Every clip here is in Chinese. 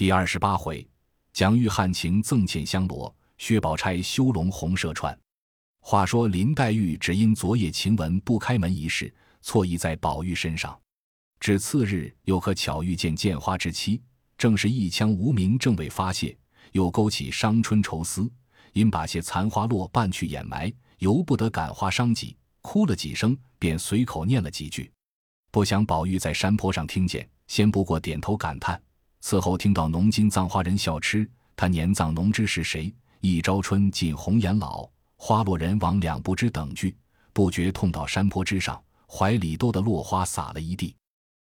第二十八回，蒋玉菡情赠遣香罗，薛宝钗修龙红射串。话说林黛玉只因昨夜晴雯不开门一事，错意在宝玉身上。至次日又可巧遇见见花之妻，正是一腔无名正未发泄，又勾起伤春愁思，因把些残花落半去掩埋，由不得感花伤己，哭了几声，便随口念了几句。不想宝玉在山坡上听见，先不过点头感叹。此后听到农金葬花人笑痴，他年葬农之是谁？一朝春尽红颜老，花落人亡两不知等句，不觉痛到山坡之上，怀里兜的落花洒了一地。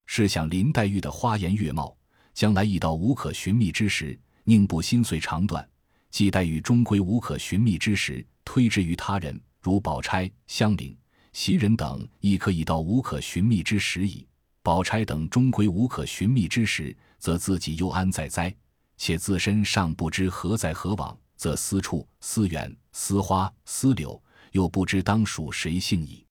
试想林黛玉的花颜月貌，将来已到无可寻觅之时，宁不心碎肠断？既黛玉终归无可寻觅之时，推之于他人，如宝钗、香菱、袭人等，亦可以到无可寻觅之时矣。宝钗等终归无可寻觅之时。则自己又安在哉？且自身尚不知何在何往，则私处、思远、思花、思柳，又不知当属谁姓矣。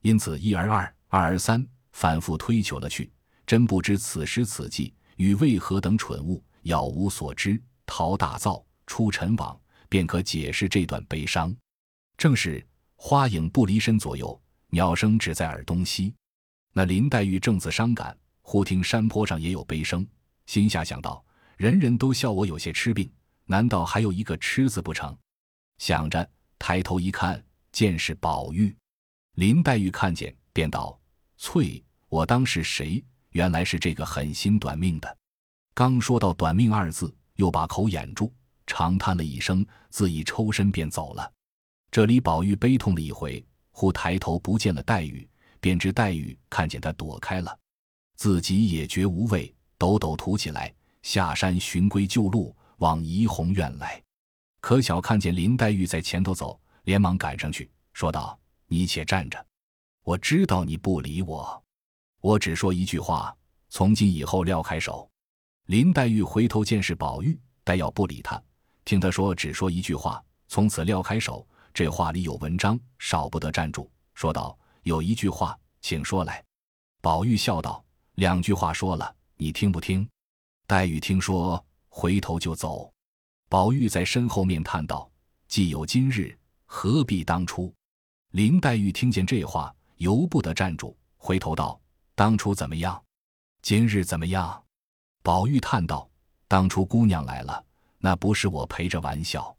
因此一而二，二而三，反复推求了去，真不知此时此际与为何等蠢物杳无所知，逃大造出尘网，便可解释这段悲伤。正是花影不离身左右，鸟声只在耳东西。那林黛玉正自伤感，忽听山坡上也有悲声。心下想到，人人都笑我有些痴病，难道还有一个痴字不成？想着，抬头一看，见是宝玉。林黛玉看见，便道：“翠，我当是谁？原来是这个狠心短命的。”刚说到“短命”二字，又把口掩住，长叹了一声，自已抽身便走了。这里宝玉悲痛了一回，忽抬头不见了黛玉，便知黛玉看见他躲开了，自己也觉无味。抖抖吐起来，下山寻归旧路，往怡红院来。可巧看见林黛玉在前头走，连忙赶上去，说道：“你且站着，我知道你不理我，我只说一句话，从今以后撂开手。”林黛玉回头见是宝玉，待要不理他，听他说只说一句话，从此撂开手，这话里有文章，少不得站住，说道：“有一句话，请说来。”宝玉笑道：“两句话说了。”你听不听？黛玉听说，回头就走。宝玉在身后面叹道：“既有今日，何必当初？”林黛玉听见这话，由不得站住，回头道：“当初怎么样？今日怎么样？”宝玉叹道：“当初姑娘来了，那不是我陪着玩笑。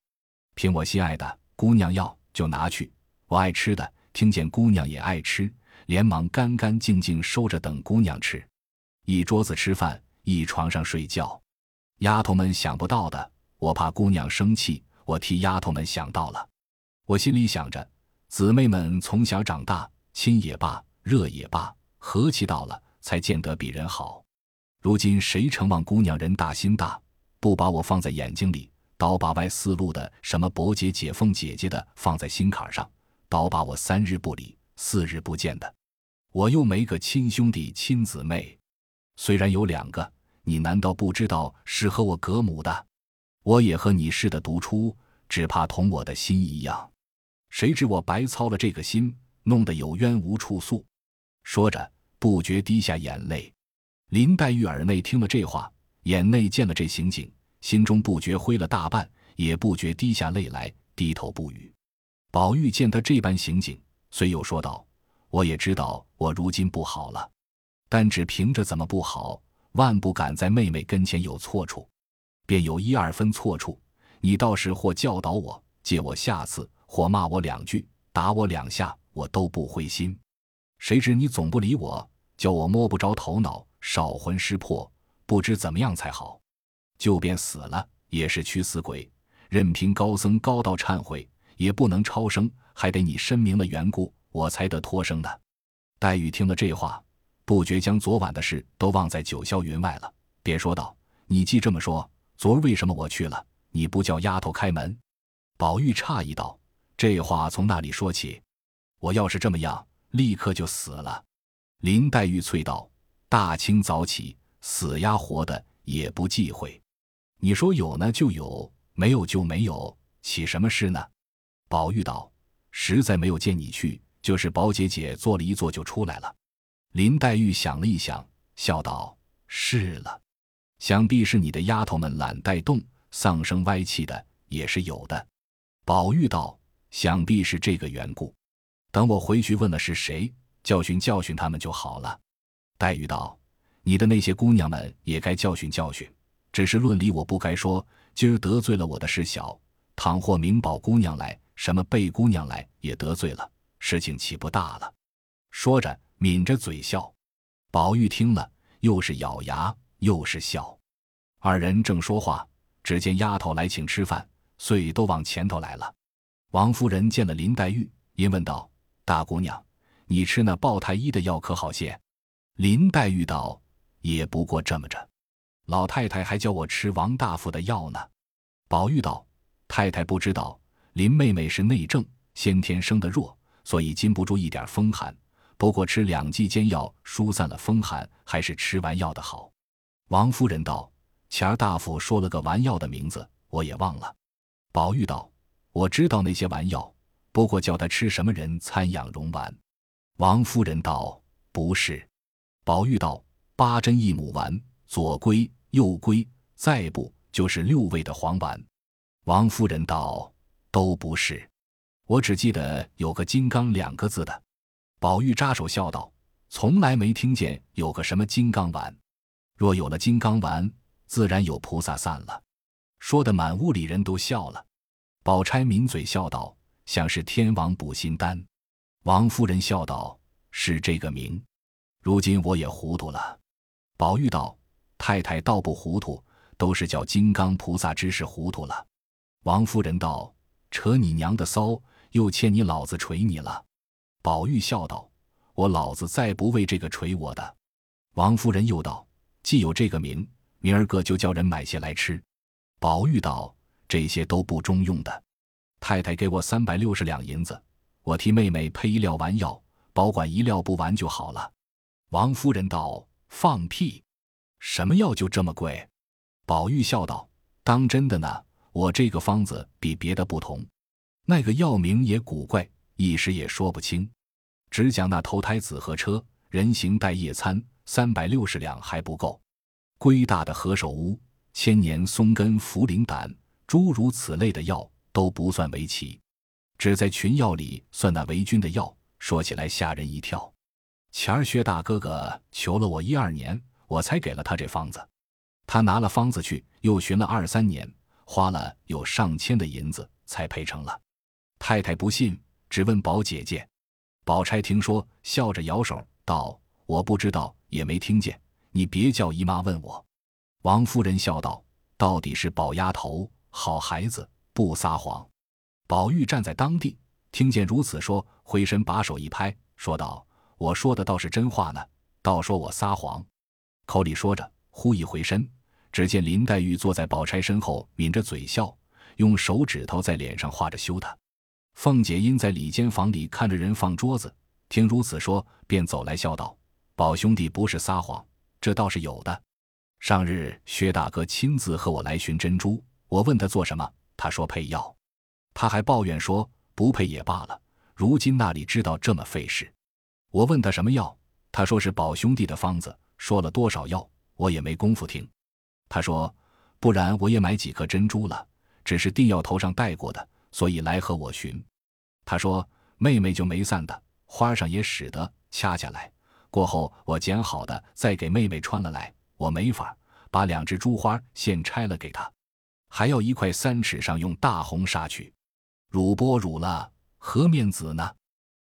凭我心爱的姑娘要就拿去，我爱吃的，听见姑娘也爱吃，连忙干干净净收着等姑娘吃。”一桌子吃饭，一床上睡觉，丫头们想不到的，我怕姑娘生气，我替丫头们想到了。我心里想着，姊妹们从小长大，亲也罢，热也罢，和气到了，才见得比人好。如今谁承望姑娘人大心大，不把我放在眼睛里，倒把外四路的什么伯姐、姐凤姐姐的放在心坎上，倒把我三日不理，四日不见的，我又没个亲兄弟、亲姊妹。虽然有两个，你难道不知道是和我隔母的？我也和你似的独出，只怕同我的心一样。谁知我白操了这个心，弄得有冤无处诉。说着，不觉滴下眼泪。林黛玉耳内听了这话，眼内见了这情景，心中不觉灰了大半，也不觉滴下泪来，低头不语。宝玉见他这般行景，遂又说道：“我也知道我如今不好了。”但只凭着怎么不好，万不敢在妹妹跟前有错处，便有一二分错处。你倒是或教导我，借我下次，或骂我两句，打我两下，我都不灰心。谁知你总不理我，叫我摸不着头脑，少魂失魄，不知怎么样才好。就便死了，也是屈死鬼，任凭高僧高道忏悔，也不能超生，还得你申明了缘故，我才得脱生的。黛玉听了这话。不觉将昨晚的事都忘在九霄云外了，便说道：“你既这么说，昨儿为什么我去了，你不叫丫头开门？”宝玉诧异道：“这话从那里说起？我要是这么样，立刻就死了。”林黛玉啐道：“大清早起，死呀活的也不忌讳。你说有呢就有，没有就没有，起什么事呢？”宝玉道：“实在没有见你去，就是宝姐姐坐了一坐就出来了。”林黛玉想了一想，笑道：“是了，想必是你的丫头们懒带动、丧生歪气的，也是有的。”宝玉道：“想必是这个缘故。等我回去问了是谁，教训教训他们就好了。”黛玉道：“你的那些姑娘们也该教训教训，只是论理我不该说。今儿得罪了我的事小，倘或明宝姑娘来，什么贝姑娘来，也得罪了，事情岂不大了？”说着，抿着嘴笑。宝玉听了，又是咬牙，又是笑。二人正说话，只见丫头来请吃饭，遂都往前头来了。王夫人见了林黛玉，因问道：“大姑娘，你吃那鲍太医的药可好些？”林黛玉道：“也不过这么着。老太太还叫我吃王大夫的药呢。”宝玉道：“太太不知道，林妹妹是内症，先天生的弱，所以禁不住一点风寒。不过吃两剂煎药，疏散了风寒，还是吃完药的好。”王夫人道。前儿大夫说了个丸药的名字，我也忘了。宝玉道：“我知道那些丸药，不过叫他吃什么人参养荣丸。”王夫人道：“不是。”宝玉道：“八珍一母丸，左归右归，再不就是六味的黄丸。”王夫人道：“都不是，我只记得有个金刚两个字的。”宝玉扎手笑道：“从来没听见有个什么金刚丸，若有了金刚丸。”自然有菩萨散了，说的满屋里人都笑了。宝钗抿嘴笑道：“像是天王补心丹。”王夫人笑道：“是这个名。”如今我也糊涂了。宝玉道：“太太倒不糊涂，都是叫金刚菩萨知识糊涂了。”王夫人道：“扯你娘的骚，又欠你老子捶你了。”宝玉笑道：“我老子再不为这个捶我的。”王夫人又道：“既有这个名。”明儿个就叫人买些来吃。宝玉道：“这些都不中用的，太太给我三百六十两银子，我替妹妹配一料丸药，保管一料不完就好了。”王夫人道：“放屁！什么药就这么贵？”宝玉笑道：“当真的呢。我这个方子比别的不同，那个药名也古怪，一时也说不清。只讲那投胎紫河车，人形带夜餐，三百六十两还不够。”龟大的何首乌、千年松根、茯苓胆，诸如此类的药都不算为奇，只在群药里算那为君的药。说起来吓人一跳。前儿薛大哥哥求了我一二年，我才给了他这方子。他拿了方子去，又寻了二三年，花了有上千的银子才配成了。太太不信，只问宝姐姐。宝钗听说，笑着摇手道：“我不知道，也没听见。”你别叫姨妈问我。王夫人笑道：“到底是宝丫头好孩子，不撒谎。”宝玉站在当地，听见如此说，回身把手一拍，说道：“我说的倒是真话呢，倒说我撒谎。”口里说着，忽一回身，只见林黛玉坐在宝钗身后，抿着嘴笑，用手指头在脸上画着羞她。凤姐因在里间房里看着人放桌子，听如此说，便走来笑道：“宝兄弟不是撒谎。”这倒是有的。上日薛大哥亲自和我来寻珍珠，我问他做什么，他说配药，他还抱怨说不配也罢了，如今那里知道这么费事。我问他什么药，他说是宝兄弟的方子，说了多少药，我也没工夫听。他说不然我也买几颗珍珠了，只是定要头上戴过的，所以来和我寻。他说妹妹就没散的，花上也使得掐下来。过后，我剪好的再给妹妹穿了来。我没法把两只珠花现拆了给她，还要一块三尺上用大红纱去，乳波乳了，何面子呢？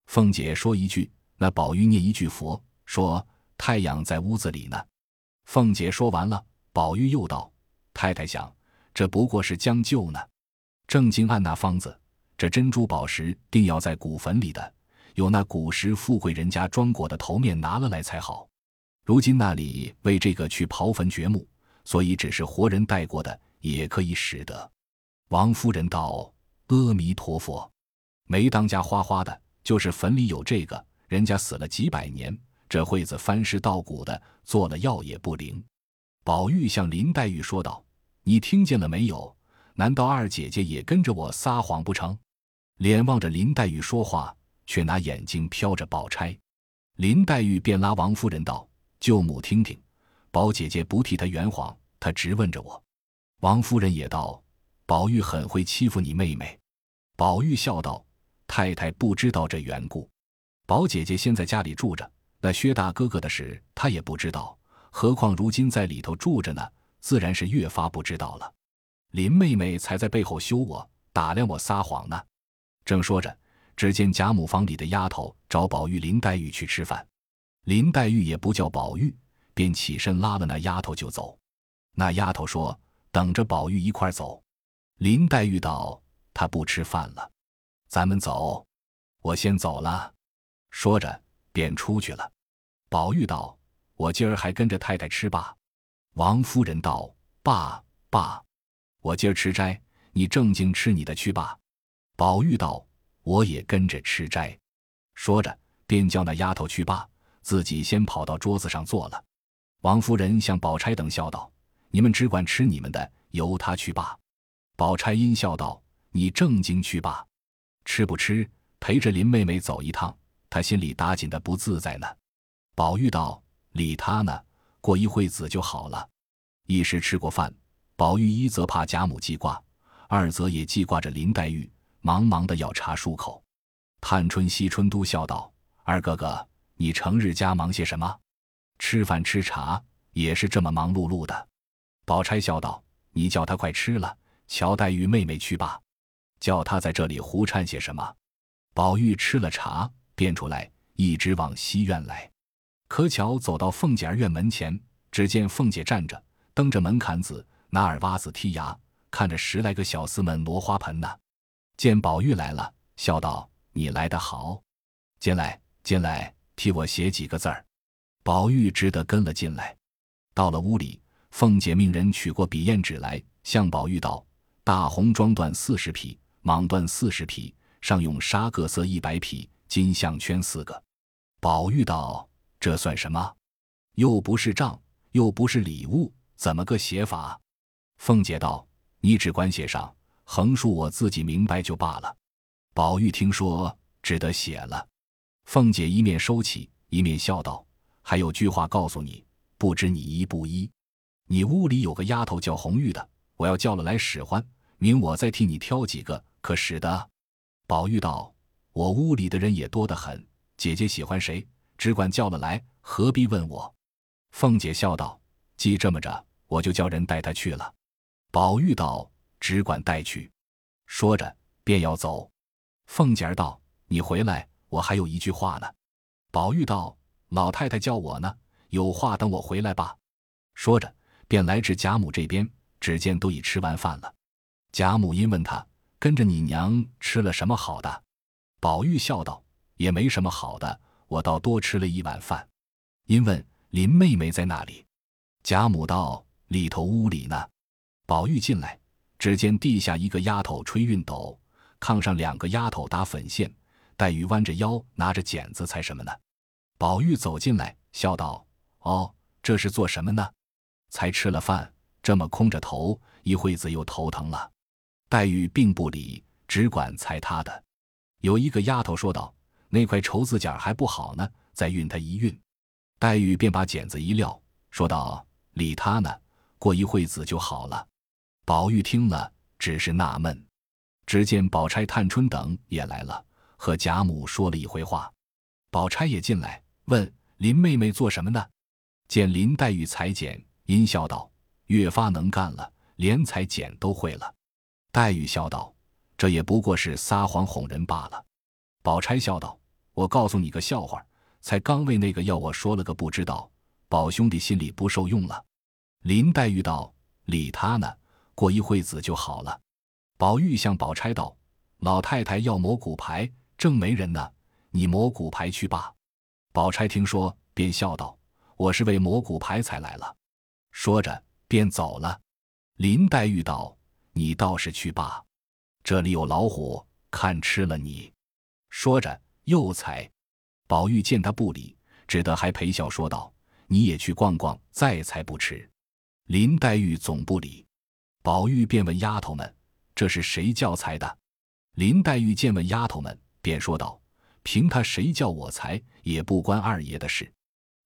凤姐说一句，那宝玉念一句佛，说太阳在屋子里呢。凤姐说完了，宝玉又道：“太太想，这不过是将就呢。正经按那方子，这珍珠宝石定要在古坟里的。”有那古时富贵人家装果的头面拿了来才好，如今那里为这个去刨坟掘墓，所以只是活人带过的也可以使得。王夫人道：“阿弥陀佛，没当家花花的，就是坟里有这个，人家死了几百年，这会子翻尸倒骨的，做了药也不灵。”宝玉向林黛玉说道：“你听见了没有？难道二姐姐也跟着我撒谎不成？”脸望着林黛玉说话。却拿眼睛瞟着宝钗，林黛玉便拉王夫人道：“舅母听听，宝姐姐不替她圆谎，她直问着我。王夫人也道：“宝玉很会欺负你妹妹。”宝玉笑道：“太太不知道这缘故。宝姐姐先在家里住着，那薛大哥哥的事她也不知道，何况如今在里头住着呢，自然是越发不知道了。林妹妹才在背后羞我，打量我撒谎呢。”正说着，只见贾母房里的丫头找宝玉、林黛玉去吃饭，林黛玉也不叫宝玉，便起身拉了那丫头就走。那丫头说。等着宝玉一块走，林黛玉道：“他不吃饭了，咱们走，我先走了。”说着便出去了。宝玉道：“我今儿还跟着太太吃吧。”王夫人道：“罢罢，我今儿吃斋，你正经吃你的去吧。”宝玉道：“我也跟着吃斋。”说着便叫那丫头去罢，自己先跑到桌子上坐了。王夫人向宝钗等笑道。你们只管吃你们的，由他去罢。宝钗阴笑道：“你正经去罢，吃不吃陪着林妹妹走一趟，她心里打紧的不自在呢。”宝玉道：“理他呢，过一会子就好了。”一时吃过饭，宝玉一则怕贾母记挂，二则也记挂着林黛玉，忙忙的要茶漱口。探春、惜春都笑道：“二哥哥，你成日家忙些什么？吃饭吃茶也是这么忙碌碌的。”宝钗笑道：“你叫他快吃了，乔黛玉妹妹去罢，叫他在这里胡掺些什么。”宝玉吃了茶，便出来，一直往西院来。可巧走到凤姐儿院门前，只见凤姐站着，蹬着门槛子，拿耳挖子剔牙，看着十来个小厮们挪花盆呢。见宝玉来了，笑道：“你来得好，进来，进来，替我写几个字儿。”宝玉只得跟了进来，到了屋里。凤姐命人取过笔砚纸来，向宝玉道：“大红装缎四十匹，蟒缎四十匹，上用纱各色一百匹，金项圈四个。”宝玉道：“这算什么？又不是账，又不是礼物，怎么个写法？”凤姐道：“你只管写上，横竖我自己明白就罢了。”宝玉听说，只得写了。凤姐一面收起，一面笑道：“还有句话告诉你，不知你依不依？”你屋里有个丫头叫红玉的，我要叫了来使唤，明我再替你挑几个，可使得？宝玉道：“我屋里的人也多得很，姐姐喜欢谁，只管叫了来，何必问我？”凤姐笑道：“既这么着，我就叫人带她去了。”宝玉道：“只管带去。”说着便要走。凤姐儿道：“你回来，我还有一句话呢。”宝玉道：“老太太叫我呢，有话等我回来吧。”说着。便来至贾母这边，只见都已吃完饭了。贾母因问他跟着你娘吃了什么好的，宝玉笑道：“也没什么好的，我倒多吃了一碗饭。”因问林妹妹在哪里，贾母道：“里头屋里呢。”宝玉进来，只见地下一个丫头吹熨斗，炕上两个丫头打粉线，黛玉弯着腰拿着剪子裁什么呢？宝玉走进来，笑道：“哦，这是做什么呢？”才吃了饭，这么空着头，一会子又头疼了。黛玉并不理，只管裁他的。有一个丫头说道：“那块绸子剪还不好呢，再熨它一熨。”黛玉便把剪子一撂，说道：“理他呢，过一会子就好了。”宝玉听了，只是纳闷。只见宝钗、探春等也来了，和贾母说了一回话。宝钗也进来，问林妹妹做什么呢？见林黛玉裁剪。阴笑道：“越发能干了，连裁剪都会了。”黛玉笑道：“这也不过是撒谎哄人罢了。”宝钗笑道：“我告诉你个笑话，才刚为那个要我说了个不知道，宝兄弟心里不受用了。”林黛玉道：“理他呢，过一会子就好了。”宝玉向宝钗道：“老太太要磨骨牌，正没人呢，你磨骨牌去罢。”宝钗听说，便笑道：“我是为磨骨牌才来了。”说着便走了。林黛玉道：“你倒是去罢，这里有老虎，看吃了你。”说着又踩。宝玉见他不理，只得还陪笑说道：“你也去逛逛，再才不迟。”林黛玉总不理。宝玉便问丫头们：“这是谁教裁的？”林黛玉见问丫头们，便说道：“凭他谁叫我裁，也不关二爷的事。”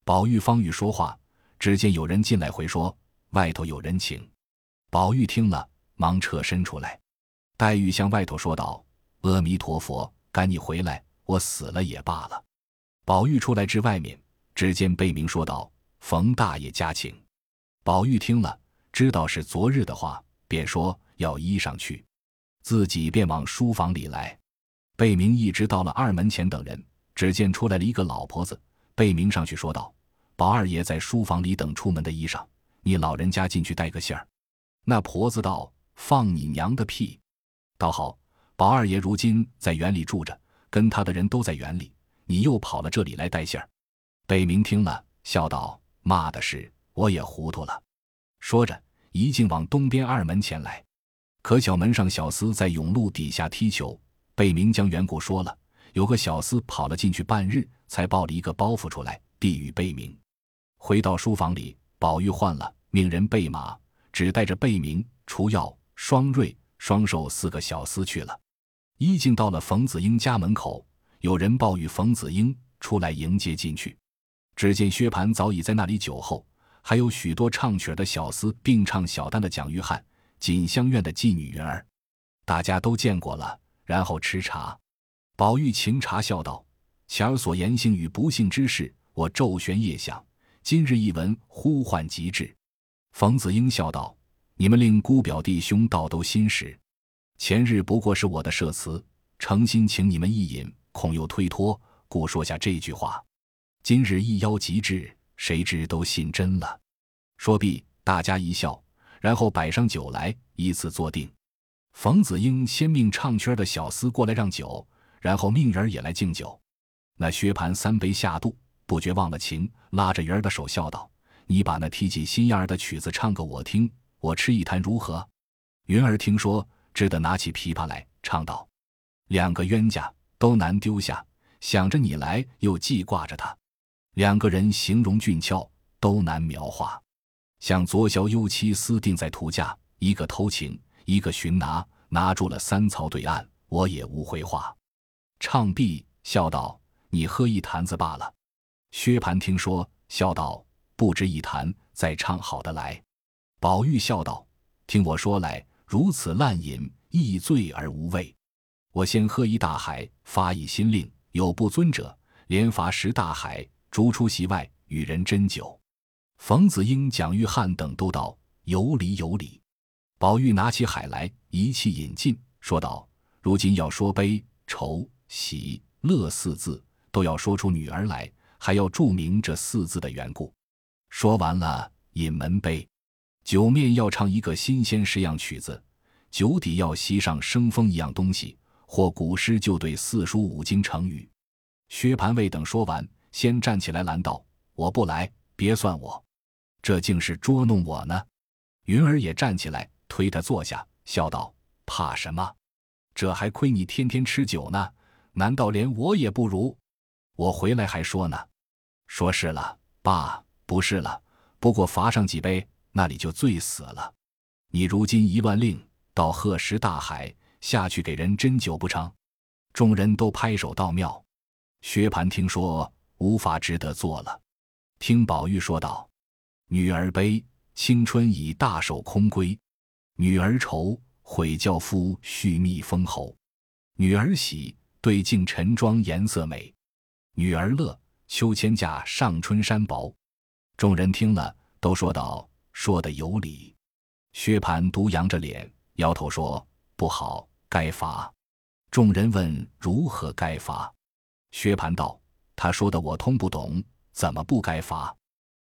宝玉方欲说话。只见有人进来回说：“外头有人请。”宝玉听了，忙撤身出来。黛玉向外头说道：“阿弥陀佛，赶你回来，我死了也罢了。”宝玉出来至外面，只见贝明说道：“冯大爷家请。”宝玉听了，知道是昨日的话，便说要衣裳去，自己便往书房里来。贝明一直到了二门前等人，只见出来了一个老婆子。贝明上去说道：“宝二爷在书房里等出门的衣裳，你老人家进去带个信儿。”那婆子道：“放你娘的屁！倒好，宝二爷如今在园里住着，跟他的人都在园里，你又跑了这里来带信儿。”北明听了，笑道：“骂的是，我也糊涂了。”说着，一径往东边二门前来。可巧门上小厮在甬路底下踢球，北明将缘故说了，有个小厮跑了进去半日，才抱了一个包袱出来，递与贝明。回到书房里，宝玉换了，命人备马。只带着贝明、除药、双瑞、双寿四个小厮去了。一径到了冯子英家门口，有人报与冯子英出来迎接进去。只见薛蟠早已在那里酒后，还有许多唱曲儿的小厮，并唱小旦的蒋玉菡、锦香院的妓女云儿，大家都见过了。然后吃茶，宝玉请茶笑道：“前儿所言幸与不幸之事，我昼悬夜想，今日一闻，呼唤极至。”冯子英笑道：“你们令姑表弟兄倒都心实。前日不过是我的设词，诚心请你们一饮，恐又推脱，故说下这句话。今日一邀即至，谁知都信真了。”说毕，大家一笑，然后摆上酒来，依次坐定。冯子英先命唱曲的小厮过来让酒，然后命人也来敬酒。那薛蟠三杯下肚，不觉忘了情，拉着云儿的手笑道。你把那提起心眼儿的曲子唱个我听，我吃一坛如何？云儿听说，只得拿起琵琶来唱道：“两个冤家都难丢下，想着你来又记挂着他。两个人形容俊俏，都难描画。像左小右妻私定在图架，一个偷情，一个寻拿，拿住了三曹对岸，我也无回话。”唱毕，笑道：“你喝一坛子罢了。”薛蟠听说，笑道。不值一谈，再唱好的来。宝玉笑道：“听我说来，如此滥饮，亦醉而无味。我先喝一大海，发一心令，有不尊者，连罚十大海，逐出席外，与人斟酒。”冯子英、蒋玉菡等都道：“有理有理。”宝玉拿起海来，一气饮尽，说道：“如今要说悲、愁、喜、乐四字，都要说出女儿来，还要注明这四字的缘故。”说完了，饮门杯，酒面要唱一个新鲜十样曲子，酒底要吸上生风一样东西，或古诗就对四书五经成语。薛蟠未等说完，先站起来拦道：“我不来，别算我，这竟是捉弄我呢。”云儿也站起来推他坐下，笑道：“怕什么？这还亏你天天吃酒呢，难道连我也不如？我回来还说呢，说是了，爸。”不是了，不过罚上几杯，那里就醉死了。你如今一万令，到鹤石大海下去给人斟酒不成？众人都拍手道妙。薛蟠听说，无法值得做了。听宝玉说道：“女儿悲，青春已大守空闺；女儿愁，悔教夫续蜜封侯；女儿喜，对镜晨妆颜色美；女儿乐，秋千架上春衫薄。”众人听了，都说道：“说的有理。”薛蟠独扬着脸，摇头说：“不好，该罚。”众人问：“如何该罚？”薛蟠道：“他说的我通不懂，怎么不该罚？”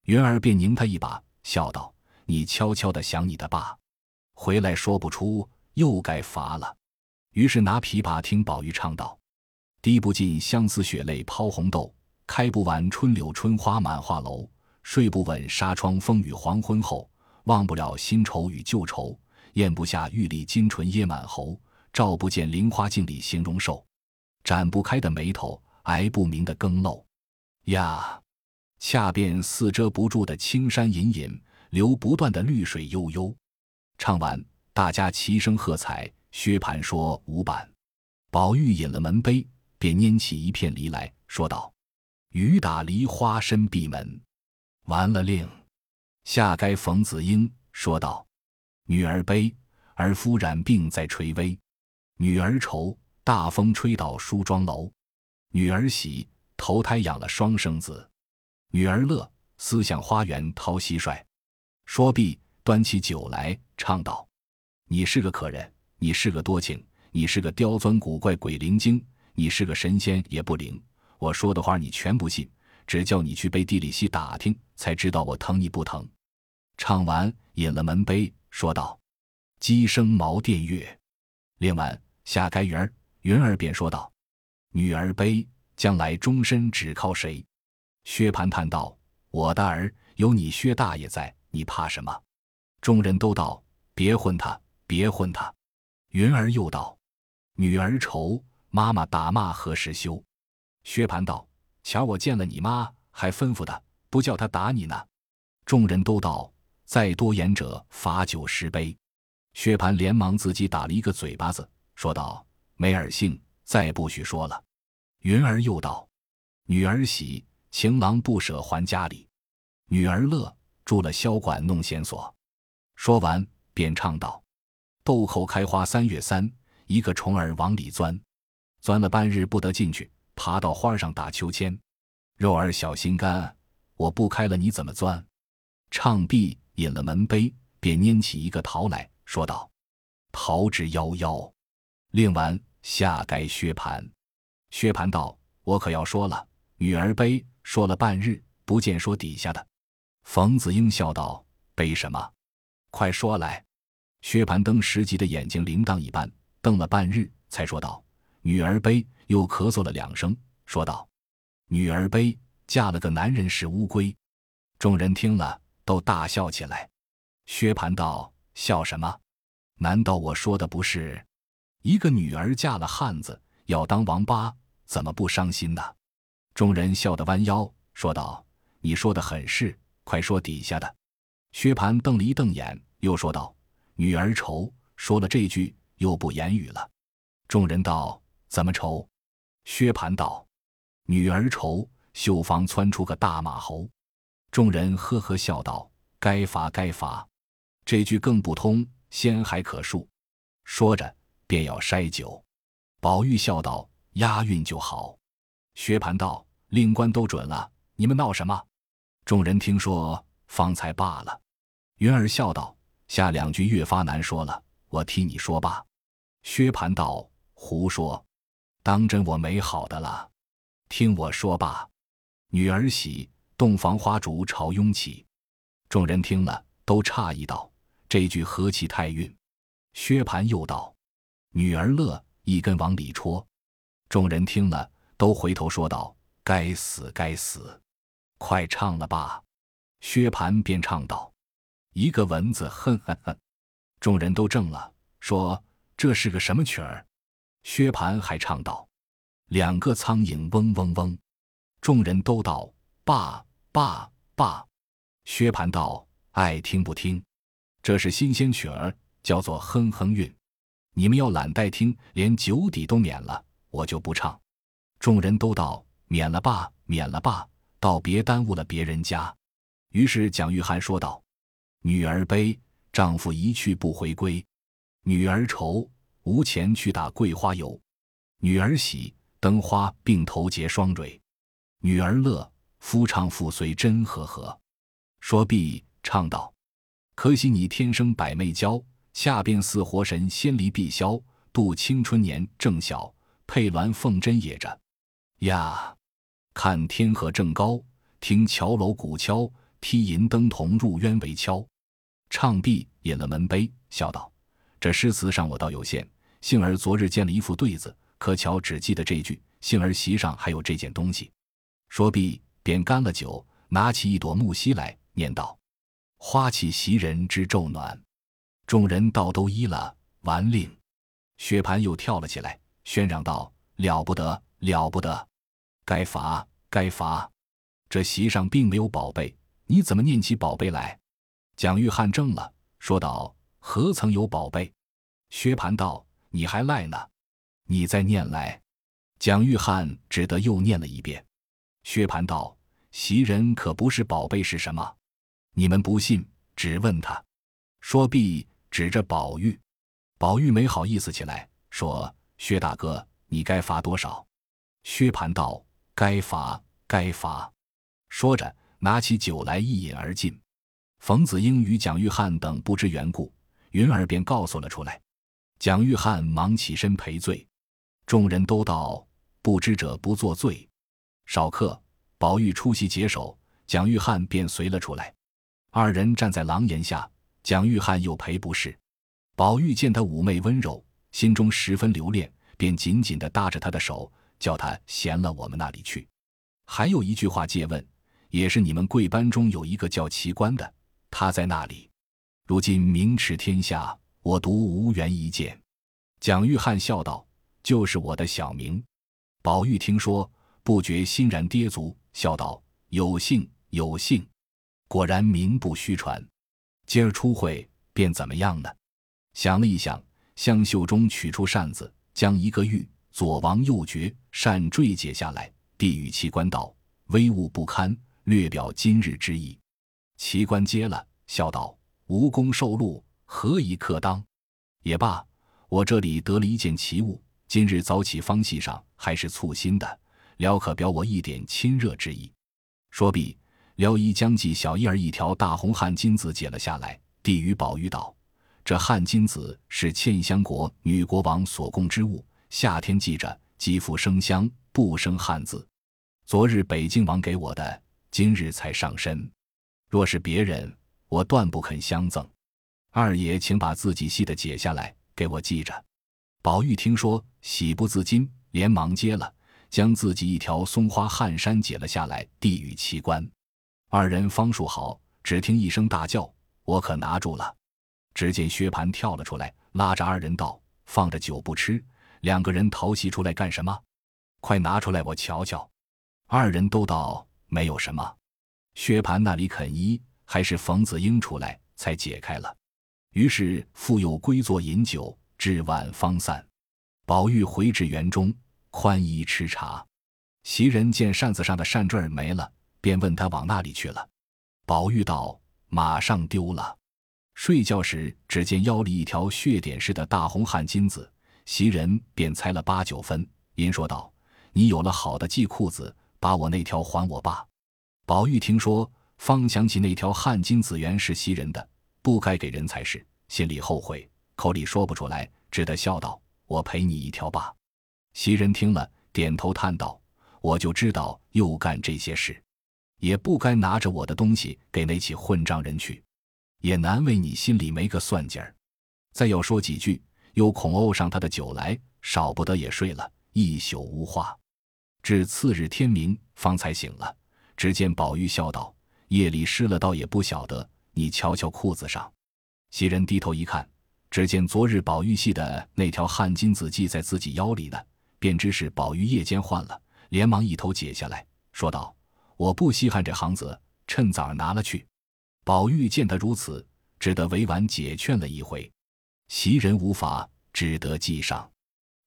云儿便拧他一把，笑道：“你悄悄的想你的爸，回来说不出，又该罚了。”于是拿琵琶听宝玉唱道：“滴不尽相思血泪抛红豆，开不完春柳春花满画楼。”睡不稳，纱窗风雨黄昏后；忘不了新愁与旧愁，咽不下玉粒金唇噎满喉；照不见菱花镜里形容瘦，展不开的眉头，挨不明的更漏。呀，恰便似遮不住的青山隐隐，流不断的绿水悠悠。唱完，大家齐声喝彩。薛蟠说：“五板。”宝玉饮了门杯，便拈起一片梨来说道：“雨打梨花深闭门。”完了令，下该冯子英说道：“女儿悲，儿夫染病在垂危；女儿愁，大风吹倒梳妆楼；女儿喜，投胎养了双生子；女儿乐，思想花园掏蟋蟀。”说毕，端起酒来，唱道：“你是个可人，你是个多情，你是个刁钻古怪鬼灵精，你是个神仙也不灵。我说的话你全不信，只叫你去背地里细打听，才知道我疼你不疼。”唱完，饮了门杯，说道：“鸡声茅店月。”另完，下该云儿，云儿便说道：“女儿悲，将来终身只靠谁？”薛蟠叹道：“我的儿有你薛大爷在，你怕什么？”众人都道：“别混他，别混他。”云儿又道：“女儿愁，妈妈打骂何时休？”薛蟠道：“瞧我见了你妈，还吩咐他不叫他打你呢。”众人都道。再多言者，罚酒十杯。薛蟠连忙自己打了一个嘴巴子，说道：“没耳性，再不许说了。”云儿又道：“女儿喜，情郎不舍还家里；女儿乐，住了箫管弄弦索。”说完，便唱道：“豆蔻开花三月三，一个虫儿往里钻，钻了半日不得进去，爬到花上打秋千。肉儿小心肝，我不开了你怎么钻？”唱毕。饮了门杯，便拈起一个桃来说道：“桃之夭夭。”令完，下该薛蟠。薛蟠道：“我可要说了。女儿悲，说了半日，不见说底下的。”冯子英笑道：“悲什么？快说来。”薛蟠登时急的眼睛铃铛一般，瞪了半日，才说道：“女儿悲。”又咳嗽了两声，说道：“女儿悲，嫁了个男人是乌龟。”众人听了。都大笑起来。薛蟠道：“笑什么？难道我说的不是？一个女儿嫁了汉子，要当王八，怎么不伤心呢？”众人笑得弯腰，说道：“你说的很是，快说底下的。”薛蟠瞪了一瞪眼，又说道：“女儿愁。”说了这句，又不言语了。众人道：“怎么愁？”薛蟠道：“女儿愁，绣房窜出个大马猴。”众人呵呵笑道：“该罚，该罚。”这句更不通，先还可恕。说着，便要筛酒。宝玉笑道：“押韵就好。”薛蟠道：“令官都准了，你们闹什么？”众人听说，方才罢了。云儿笑道：“下两句越发难说了，我替你说罢。”薛蟠道：“胡说，当真我没好的了。听我说罢。”女儿喜。洞房花烛朝拥起，众人听了都诧异道：“这句何其太韵！”薛蟠又道：“女儿乐，一根往里戳。”众人听了都回头说道：“该死，该死！快唱了吧！”薛蟠便唱道：“一个蚊子，哼哼哼！”众人都怔了，说：“这是个什么曲儿？”薛蟠还唱道：“两个苍蝇嗡嗡嗡。”众人都道：“罢。”罢罢，薛蟠道：“爱听不听，这是新鲜曲儿，叫做哼哼韵。你们要懒待听，连酒底都免了，我就不唱。”众人都道：“免了吧，免了吧，倒别耽误了别人家。”于是蒋玉菡说道：“女儿悲，丈夫一去不回归；女儿愁，无钱去打桂花油；女儿喜，灯花并头结双蕊；女儿乐。”夫唱妇随真和和，说毕，唱道：“可惜你天生百媚娇，下便似活神仙离碧霄。度青春年正小，佩鸾凤针也着呀。看天河正高，听桥楼鼓敲，踢银灯童入渊为敲。”唱毕，饮了门杯，笑道：“这诗词上我倒有限，幸而昨日见了一副对子，可巧只记得这句。幸而席上还有这件东西。”说毕。便干了酒，拿起一朵木樨来，念道：“花气袭人之昼暖。”众人倒都依了，完令。薛蟠又跳了起来，喧嚷道：“了不得，了不得！该罚，该罚！这席上并没有宝贝，你怎么念起宝贝来？”蒋玉菡怔了，说道：“何曾有宝贝？”薛蟠道：“你还赖呢，你再念来。”蒋玉菡只得又念了一遍。薛蟠道：“袭人可不是宝贝是什么？你们不信，只问他。说毕，指着宝玉。宝玉没好意思起来，说：“薛大哥，你该罚多少？”薛蟠道：“该罚，该罚。”说着，拿起酒来一饮而尽。冯子英与蒋玉菡等不知缘故，云儿便告诉了出来。蒋玉菡忙起身赔罪，众人都道：“不知者不作罪。”少客，宝玉出席解手，蒋玉菡便随了出来。二人站在廊檐下，蒋玉菡又赔不是。宝玉见他妩媚温柔，心中十分留恋，便紧紧地搭着他的手，叫他闲了我们那里去。还有一句话借问，也是你们贵班中有一个叫奇观的。他在那里？如今名驰天下，我独无缘一见。蒋玉菡笑道：“就是我的小名。”宝玉听说，不觉欣然跌足，笑道：“有幸，有幸！果然名不虚传。今儿出会，便怎么样呢？”想了一想，向袖中取出扇子，将一个玉左王右爵扇坠解下来，递与齐官道：“威武不堪，略表今日之意。”奇官接了，笑道：“无功受禄，何以克当？也罢，我这里得了一件奇物，今日早起方戏上，还是簇新的，了可表我一点亲热之意。”说毕，撩衣将系小衣儿一条大红汗巾子解了下来，递与宝玉道：“这汗巾子是茜香国女国王所供之物，夏天系着，肌肤生香，不生汗渍。昨日北京王给我的，今日才上身。”若是别人，我断不肯相赠。二爷，请把自己系的解下来，给我系着。宝玉听说，喜不自禁，连忙接了，将自己一条松花汗衫解了下来，递与奇观。二人方束好，只听一声大叫：“我可拿住了！”只见薛蟠跳了出来，拉着二人道：“放着酒不吃，两个人淘戏出来干什么？快拿出来，我瞧瞧。”二人都道：“没有什么。”薛蟠那里肯依，还是冯子英出来才解开了。于是复又归坐饮酒，至晚方散。宝玉回至园中，宽衣吃茶。袭人见扇子上的扇坠儿没了，便问他往那里去了。宝玉道：“马上丢了。”睡觉时只见腰里一条血点似的大红汗巾子，袭人便猜了八九分，因说道：“你有了好的系裤子，把我那条还我吧。”宝玉听说，方想起那条汗巾子原是袭人的，不该给人才是，心里后悔，口里说不出来，只得笑道：“我赔你一条吧。”袭人听了，点头叹道：“我就知道又干这些事，也不该拿着我的东西给那起混账人去，也难为你心里没个算计儿。”再要说几句，又恐怄上他的酒来，少不得也睡了一宿无话，至次日天明方才醒了。只见宝玉笑道：“夜里湿了，倒也不晓得。你瞧瞧裤子上。”袭人低头一看，只见昨日宝玉系的那条汗巾子系在自己腰里呢，便知是宝玉夜间换了，连忙一头解下来，说道：“我不稀罕这行子，趁早拿了去。”宝玉见他如此，只得委婉解劝了一回。袭人无法，只得系上。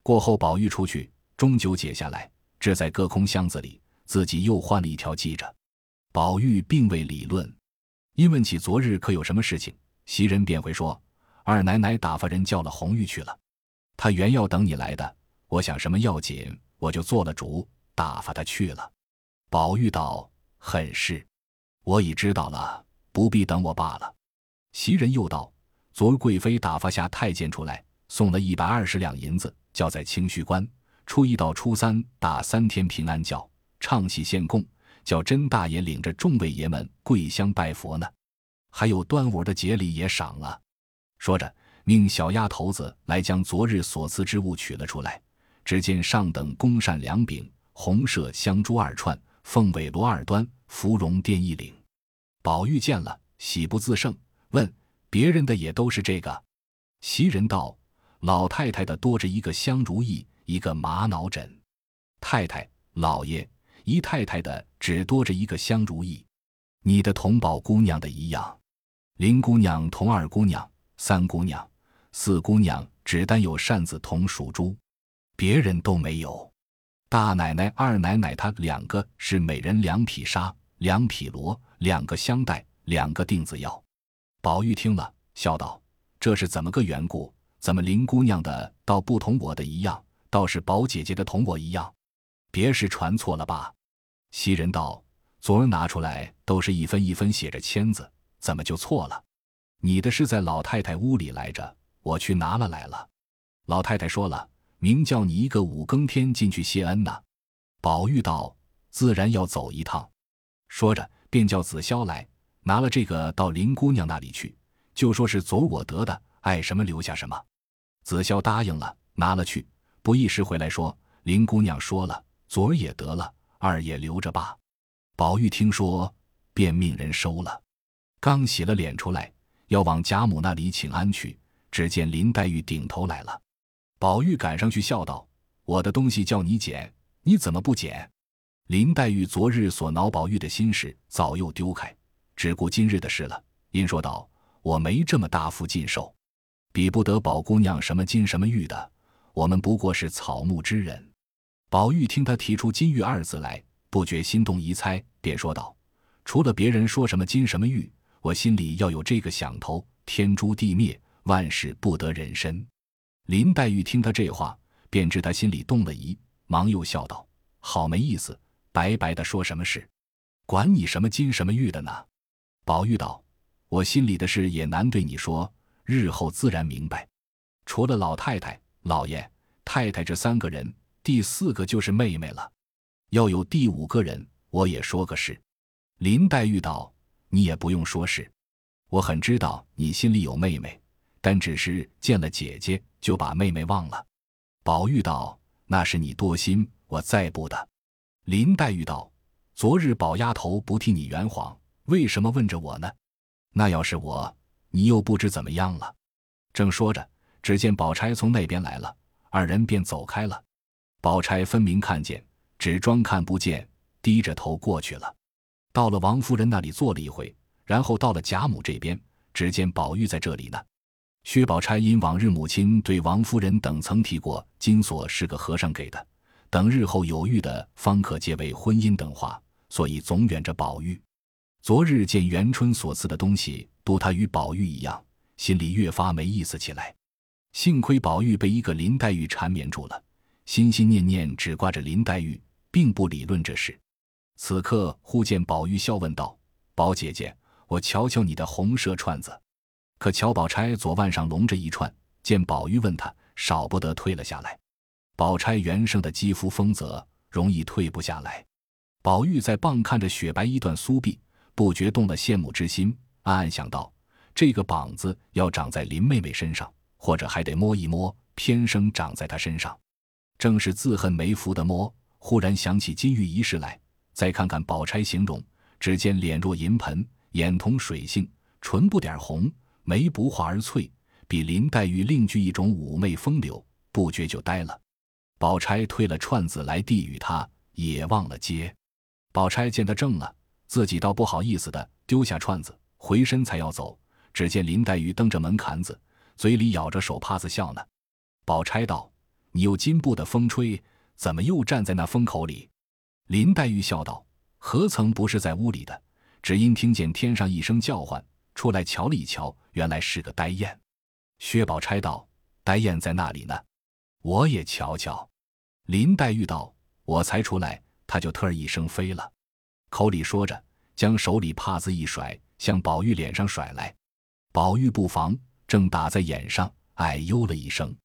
过后，宝玉出去，终究解下来，置在隔空箱子里。自己又换了一条系着，宝玉并未理论，因问起昨日可有什么事情，袭人便回说：“二奶奶打发人叫了红玉去了，她原要等你来的，我想什么要紧，我就做了主，打发她去了。”宝玉道：“很是，我已知道了，不必等我罢了。”袭人又道：“昨儿贵妃打发下太监出来，送了一百二十两银子，叫在清虚观，初一到初三打三天平安教。”唱戏献供，叫甄大爷领着众位爷们跪香拜佛呢。还有端午的节礼也赏了。说着，命小丫头子来将昨日所赐之物取了出来。只见上等公扇两柄，红麝香珠二串，凤尾罗二端，芙蓉垫一领。宝玉见了，喜不自胜，问别人的也都是这个。袭人道：“老太太的多着一个香如意，一个玛瑙枕。太太、老爷。”姨太太的只多着一个香如意，你的同宝姑娘的一样，林姑娘同二姑娘、三姑娘、四姑娘只单有扇子同属珠，别人都没有。大奶奶、二奶奶她两个是每人两匹纱、两匹罗、两个香袋、两个锭子药。宝玉听了，笑道：“这是怎么个缘故？怎么林姑娘的倒不同我的一样，倒是宝姐姐的同我一样？别是传错了吧？”袭人道：“昨儿拿出来都是一分一分写着签子，怎么就错了？你的是在老太太屋里来着，我去拿了来了。老太太说了，明叫你一个五更天进去谢恩呢。”宝玉道：“自然要走一趟。”说着，便叫紫霄来拿了这个到林姑娘那里去，就说是昨我得的，爱什么留下什么。紫霄答应了，拿了去。不一时回来说，林姑娘说了，昨儿也得了，二也留着吧。宝玉听说，便命人收了。刚洗了脸出来，要往贾母那里请安去，只见林黛玉顶头来了。宝玉赶上去笑道：“我的东西叫你捡。”你怎么不捡？林黛玉昨日所恼宝玉的心事早又丢开，只顾今日的事了。因说道：“我没这么大幅禁受，比不得宝姑娘什么金什么玉的。我们不过是草木之人。”宝玉听他提出“金玉”二字来，不觉心动疑猜，便说道：“除了别人说什么金什么玉，我心里要有这个想头。天诛地灭，万事不得人身。”林黛玉听他这话，便知他心里动了疑。忙又笑道：“好没意思，白白的说什么事？管你什么金什么玉的呢？”宝玉道：“我心里的事也难对你说，日后自然明白。除了老太太、老爷、太太这三个人，第四个就是妹妹了。要有第五个人，我也说个事。”林黛玉道：“你也不用说是，我很知道你心里有妹妹，但只是见了姐姐就把妹妹忘了。”宝玉道。那是你多心，我再不的。林黛玉道：“昨日宝丫头不替你圆谎，为什么问着我呢？那要是我，你又不知怎么样了。”正说着，只见宝钗从那边来了，二人便走开了。宝钗分明看见，只装看不见，低着头过去了。到了王夫人那里坐了一回，然后到了贾母这边，只见宝玉在这里呢。薛宝钗因往日母亲对王夫人等曾提过金锁是个和尚给的，等日后有遇的方可结为婚姻等话，所以总远着宝玉。昨日见元春所赐的东西，都他与宝玉一样，心里越发没意思起来。幸亏宝玉被一个林黛玉缠绵住了，心心念念只挂着林黛玉，并不理论这事。此刻忽见宝玉笑问道：“宝姐姐，我瞧瞧你的红蛇串子。”可乔宝钗左腕上隆着一串，见宝玉问他，少不得退了下来。宝钗原生的肌肤丰泽，容易退不下来。宝玉在傍看着雪白衣缎酥臂，不觉动了羡慕之心，暗暗想到：这个膀子要长在林妹妹身上，或者还得摸一摸，偏生长在她身上。正是自恨没福的摸。忽然想起金玉一事来，再看看宝钗形容，只见脸若银盆，眼同水杏，唇不点红。眉不画而翠，比林黛玉另具一种妩媚风流，不觉就呆了。宝钗推了串子来递与他，也忘了接。宝钗见他怔了，自己倒不好意思的丢下串子，回身才要走，只见林黛玉蹬着门槛子，嘴里咬着手帕子笑呢。宝钗道：“你又金布的风吹，怎么又站在那风口里？”林黛玉笑道：“何曾不是在屋里的？只因听见天上一声叫唤。”出来瞧了一瞧，原来是个呆雁。薛宝钗道：“呆雁在那里呢？我也瞧瞧。”林黛玉道：“我才出来，它就特儿一声飞了。”口里说着，将手里帕子一甩，向宝玉脸上甩来。宝玉不防，正打在眼上，哎呦了一声。